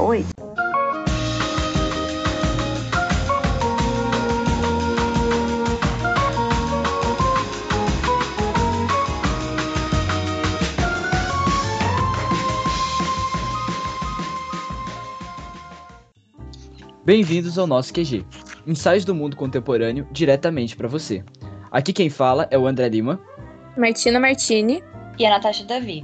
Oi. Bem-vindos ao nosso QG, ensaios do mundo contemporâneo diretamente para você. Aqui quem fala é o André Lima. Martina Martini. E a Natasha Davi.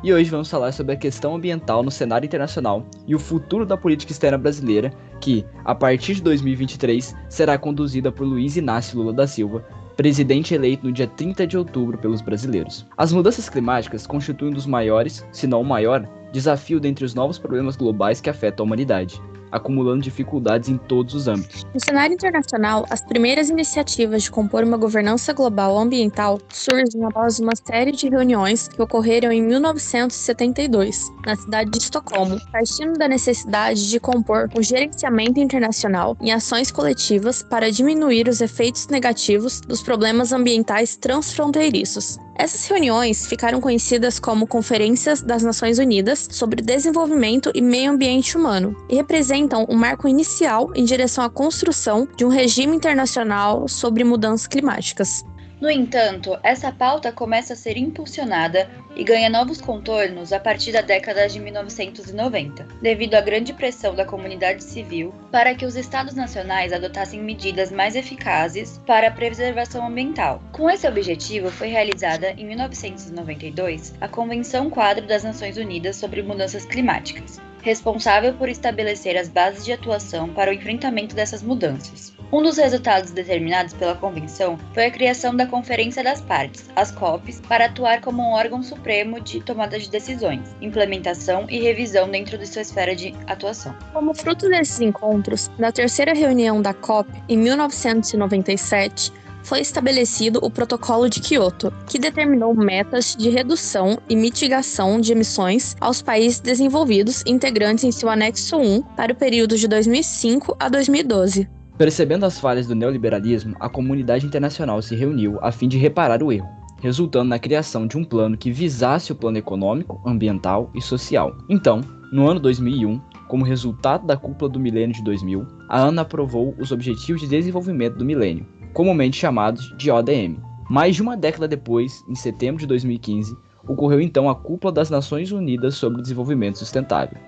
E hoje vamos falar sobre a questão ambiental no cenário internacional e o futuro da política externa brasileira, que, a partir de 2023, será conduzida por Luiz Inácio Lula da Silva, presidente eleito no dia 30 de outubro pelos brasileiros. As mudanças climáticas constituem um dos maiores, se não o maior, desafio dentre os novos problemas globais que afetam a humanidade acumulando dificuldades em todos os âmbitos. No cenário internacional, as primeiras iniciativas de compor uma governança global ambiental surgem após uma série de reuniões que ocorreram em 1972, na cidade de Estocolmo, partindo da necessidade de compor um gerenciamento internacional em ações coletivas para diminuir os efeitos negativos dos problemas ambientais transfronteiriços. Essas reuniões ficaram conhecidas como Conferências das Nações Unidas sobre Desenvolvimento e Meio Ambiente Humano e representam um marco inicial em direção à construção de um regime internacional sobre mudanças climáticas. No entanto, essa pauta começa a ser impulsionada e ganha novos contornos a partir da década de 1990, devido à grande pressão da comunidade civil para que os estados nacionais adotassem medidas mais eficazes para a preservação ambiental. Com esse objetivo, foi realizada em 1992 a Convenção Quadro das Nações Unidas sobre Mudanças Climáticas, responsável por estabelecer as bases de atuação para o enfrentamento dessas mudanças. Um dos resultados determinados pela Convenção foi a criação da Conferência das Partes, as COPs, para atuar como um órgão supremo de tomada de decisões, implementação e revisão dentro de sua esfera de atuação. Como fruto desses encontros, na terceira reunião da COP, em 1997, foi estabelecido o Protocolo de Kyoto, que determinou metas de redução e mitigação de emissões aos países desenvolvidos integrantes em seu anexo 1 para o período de 2005 a 2012. Percebendo as falhas do neoliberalismo, a comunidade internacional se reuniu a fim de reparar o erro, resultando na criação de um plano que visasse o plano econômico, ambiental e social. Então, no ano 2001, como resultado da cúpula do milênio de 2000, a ANA aprovou os Objetivos de Desenvolvimento do Milênio, comumente chamados de ODM. Mais de uma década depois, em setembro de 2015, ocorreu então a Cúpula das Nações Unidas sobre o Desenvolvimento Sustentável,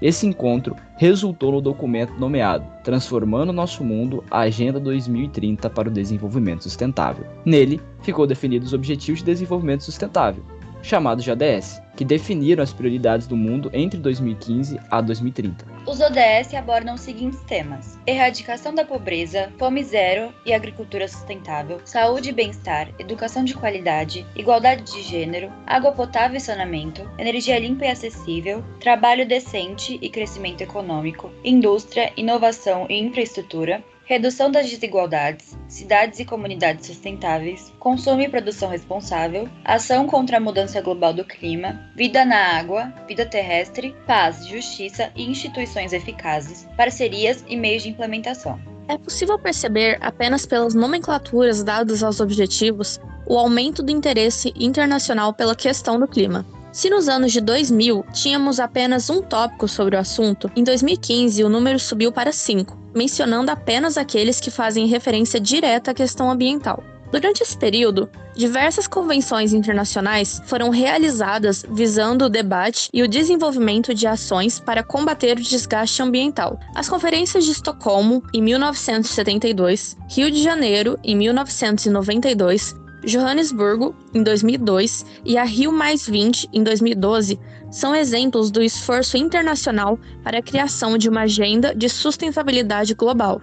esse encontro resultou no documento nomeado Transformando Nosso Mundo a Agenda 2030 para o Desenvolvimento Sustentável. Nele, ficou definidos os Objetivos de Desenvolvimento Sustentável, chamados de ODS, que definiram as prioridades do mundo entre 2015 a 2030. Os ODS abordam os seguintes temas: erradicação da pobreza, fome zero e agricultura sustentável, saúde e bem-estar, educação de qualidade, igualdade de gênero, água potável e saneamento, energia limpa e acessível, trabalho decente e crescimento econômico, indústria, inovação e infraestrutura, redução das desigualdades, cidades e comunidades sustentáveis, consumo e produção responsável, ação contra a mudança global do clima, vida na água, vida terrestre, paz, justiça e instituições eficazes, parcerias e meios de implementação. É possível perceber, apenas pelas nomenclaturas dadas aos objetivos, o aumento do interesse internacional pela questão do clima. Se nos anos de 2000 tínhamos apenas um tópico sobre o assunto, em 2015 o número subiu para cinco, mencionando apenas aqueles que fazem referência direta à questão ambiental. Durante esse período, diversas convenções internacionais foram realizadas visando o debate e o desenvolvimento de ações para combater o desgaste ambiental. As conferências de Estocolmo, em 1972, Rio de Janeiro, em 1992, Johannesburgo, em 2002, e a Rio em 2012, são exemplos do esforço internacional para a criação de uma agenda de sustentabilidade global.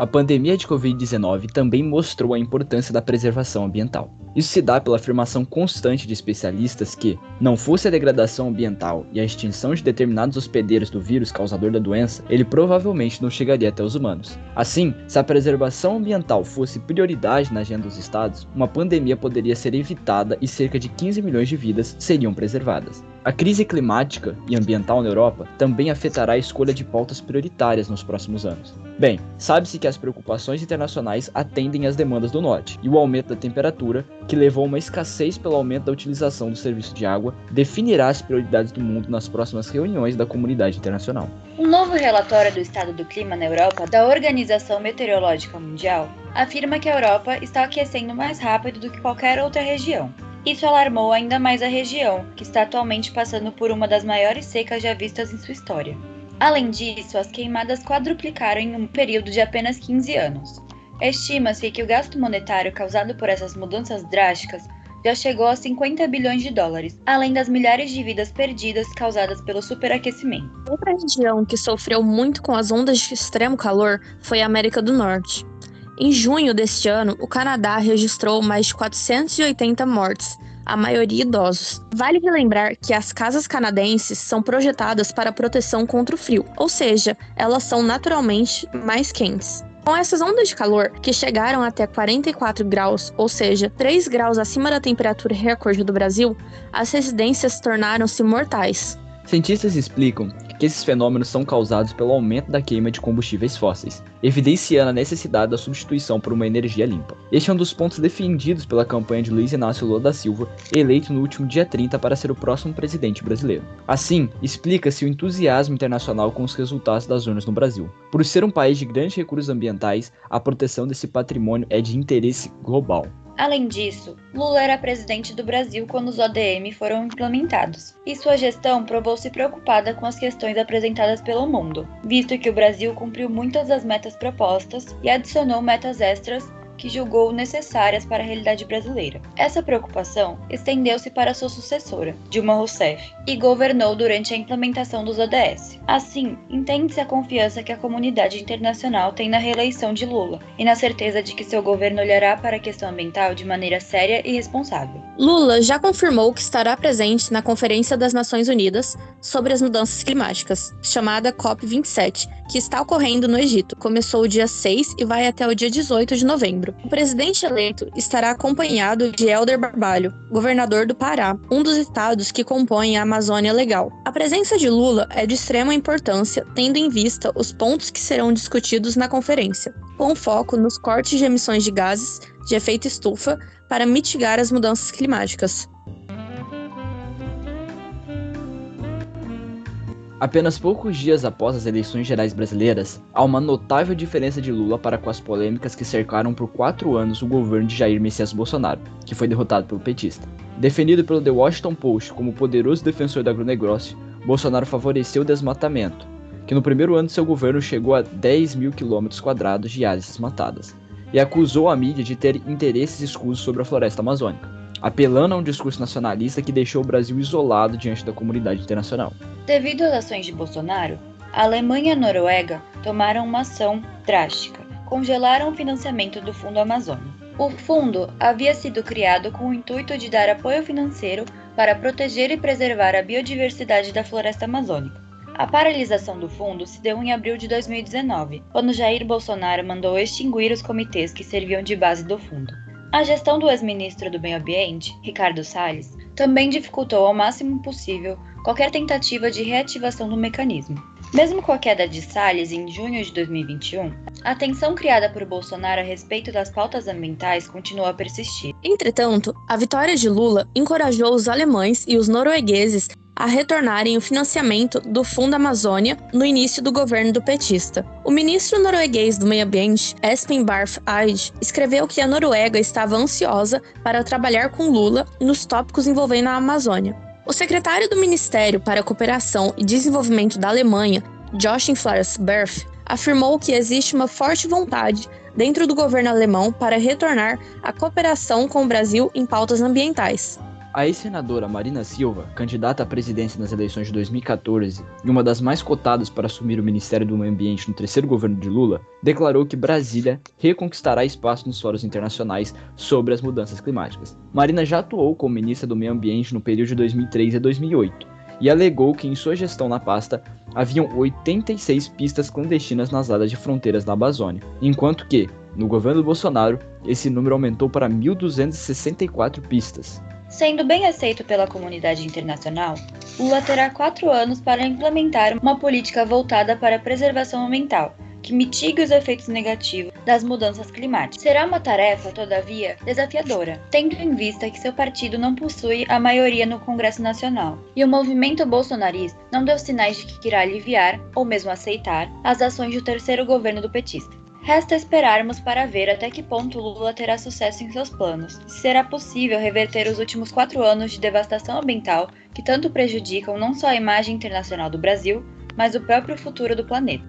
A pandemia de Covid-19 também mostrou a importância da preservação ambiental. Isso se dá pela afirmação constante de especialistas que, não fosse a degradação ambiental e a extinção de determinados hospedeiros do vírus causador da doença, ele provavelmente não chegaria até os humanos. Assim, se a preservação ambiental fosse prioridade na agenda dos estados, uma pandemia poderia ser evitada e cerca de 15 milhões de vidas seriam preservadas. A crise climática e ambiental na Europa também afetará a escolha de pautas prioritárias nos próximos anos. Bem, sabe-se que as preocupações internacionais atendem às demandas do Norte, e o aumento da temperatura, que levou a uma escassez pelo aumento da utilização do serviço de água, definirá as prioridades do mundo nas próximas reuniões da comunidade internacional. Um novo relatório do estado do clima na Europa, da Organização Meteorológica Mundial, afirma que a Europa está aquecendo mais rápido do que qualquer outra região, isso alarmou ainda mais a região, que está atualmente passando por uma das maiores secas já vistas em sua história. Além disso, as queimadas quadruplicaram em um período de apenas 15 anos. Estima-se que o gasto monetário causado por essas mudanças drásticas já chegou a 50 bilhões de dólares, além das milhares de vidas perdidas causadas pelo superaquecimento. Outra região que sofreu muito com as ondas de extremo calor foi a América do Norte. Em junho deste ano, o Canadá registrou mais de 480 mortes, a maioria idosos. Vale relembrar que as casas canadenses são projetadas para proteção contra o frio, ou seja, elas são naturalmente mais quentes. Com essas ondas de calor, que chegaram até 44 graus, ou seja, 3 graus acima da temperatura recorde do Brasil, as residências tornaram-se mortais. Cientistas explicam que esses fenômenos são causados pelo aumento da queima de combustíveis fósseis, evidenciando a necessidade da substituição por uma energia limpa. Este é um dos pontos defendidos pela campanha de Luiz Inácio Lula da Silva, eleito no último dia 30 para ser o próximo presidente brasileiro. Assim, explica-se o entusiasmo internacional com os resultados das urnas no Brasil. Por ser um país de grandes recursos ambientais, a proteção desse patrimônio é de interesse global. Além disso, Lula era presidente do Brasil quando os ODM foram implementados, e sua gestão provou-se preocupada com as questões apresentadas pelo mundo, visto que o Brasil cumpriu muitas das metas propostas e adicionou metas extras que julgou necessárias para a realidade brasileira. Essa preocupação estendeu-se para sua sucessora, Dilma Rousseff, e governou durante a implementação dos ODS. Assim, entende-se a confiança que a comunidade internacional tem na reeleição de Lula e na certeza de que seu governo olhará para a questão ambiental de maneira séria e responsável. Lula já confirmou que estará presente na Conferência das Nações Unidas sobre as Mudanças Climáticas, chamada COP27, que está ocorrendo no Egito. Começou o dia 6 e vai até o dia 18 de novembro. O presidente eleito estará acompanhado de Helder Barbalho, governador do Pará, um dos estados que compõem a Amazônia Legal. A presença de Lula é de extrema importância, tendo em vista os pontos que serão discutidos na conferência, com foco nos cortes de emissões de gases de efeito estufa para mitigar as mudanças climáticas. Apenas poucos dias após as eleições gerais brasileiras, há uma notável diferença de Lula para com as polêmicas que cercaram por quatro anos o governo de Jair Messias Bolsonaro, que foi derrotado pelo petista. Definido pelo The Washington Post como poderoso defensor do agronegócio, Bolsonaro favoreceu o desmatamento, que no primeiro ano de seu governo chegou a 10 mil quilômetros quadrados de áreas desmatadas, e acusou a mídia de ter interesses escusos sobre a floresta amazônica apelando a um discurso nacionalista que deixou o Brasil isolado diante da comunidade internacional. Devido às ações de Bolsonaro, a Alemanha e a Noruega tomaram uma ação drástica, congelaram o financiamento do Fundo Amazônia. O fundo havia sido criado com o intuito de dar apoio financeiro para proteger e preservar a biodiversidade da floresta amazônica. A paralisação do fundo se deu em abril de 2019, quando Jair Bolsonaro mandou extinguir os comitês que serviam de base do fundo. A gestão do ex-ministro do Meio Ambiente, Ricardo Salles, também dificultou ao máximo possível qualquer tentativa de reativação do mecanismo. Mesmo com a queda de Salles em junho de 2021, a tensão criada por Bolsonaro a respeito das pautas ambientais continua a persistir. Entretanto, a vitória de Lula encorajou os alemães e os noruegueses a retornarem o financiamento do Fundo Amazônia no início do governo do petista. O ministro norueguês do Meio Ambiente, Espen Barth Eide, escreveu que a Noruega estava ansiosa para trabalhar com Lula nos tópicos envolvendo a Amazônia. O secretário do Ministério para a Cooperação e Desenvolvimento da Alemanha, Joachim Flores Berth, afirmou que existe uma forte vontade dentro do governo alemão para retornar à cooperação com o Brasil em pautas ambientais. A ex-senadora Marina Silva, candidata à presidência nas eleições de 2014 e uma das mais cotadas para assumir o Ministério do Meio Ambiente no terceiro governo de Lula, declarou que Brasília reconquistará espaço nos fóruns internacionais sobre as mudanças climáticas. Marina já atuou como ministra do Meio Ambiente no período de 2003 a 2008 e alegou que em sua gestão na pasta haviam 86 pistas clandestinas nas áreas de fronteiras da Amazônia, enquanto que, no governo Bolsonaro, esse número aumentou para 1.264 pistas. Sendo bem aceito pela comunidade internacional, Lula terá quatro anos para implementar uma política voltada para a preservação ambiental, que mitigue os efeitos negativos das mudanças climáticas. Será uma tarefa, todavia, desafiadora, tendo em vista que seu partido não possui a maioria no Congresso Nacional, e o movimento bolsonarista não deu sinais de que irá aliviar, ou mesmo aceitar, as ações do terceiro governo do petista. Resta esperarmos para ver até que ponto Lula terá sucesso em seus planos, se será possível reverter os últimos quatro anos de devastação ambiental que tanto prejudicam não só a imagem internacional do Brasil, mas o próprio futuro do planeta.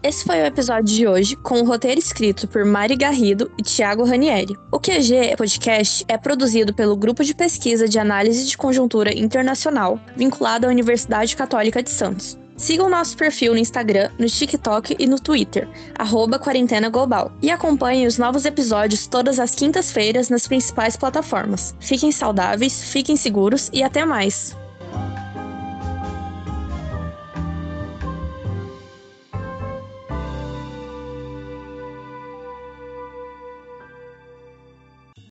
Esse foi o episódio de hoje, com o roteiro escrito por Mari Garrido e Thiago Ranieri. O QG Podcast é produzido pelo Grupo de Pesquisa de Análise de Conjuntura Internacional, vinculado à Universidade Católica de Santos. Siga o nosso perfil no Instagram, no TikTok e no Twitter, arroba Quarentena Global. E acompanhe os novos episódios todas as quintas-feiras nas principais plataformas. Fiquem saudáveis, fiquem seguros e até mais!